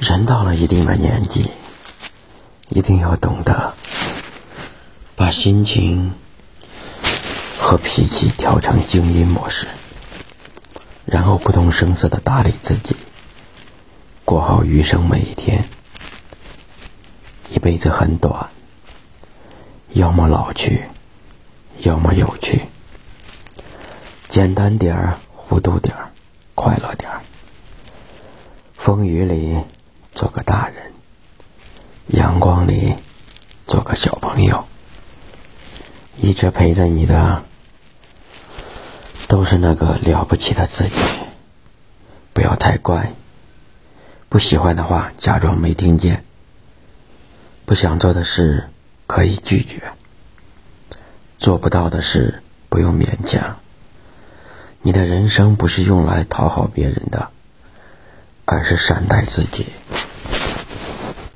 人到了一定的年纪，一定要懂得把心情和脾气调成静音模式，然后不动声色的打理自己，过好余生每一天。一辈子很短，要么老去，要么有趣。简单点儿，糊涂点儿，快乐点儿。风雨里。做个大人，阳光里做个小朋友，一直陪着你的都是那个了不起的自己。不要太乖，不喜欢的话假装没听见，不想做的事可以拒绝，做不到的事不用勉强。你的人生不是用来讨好别人的，而是善待自己。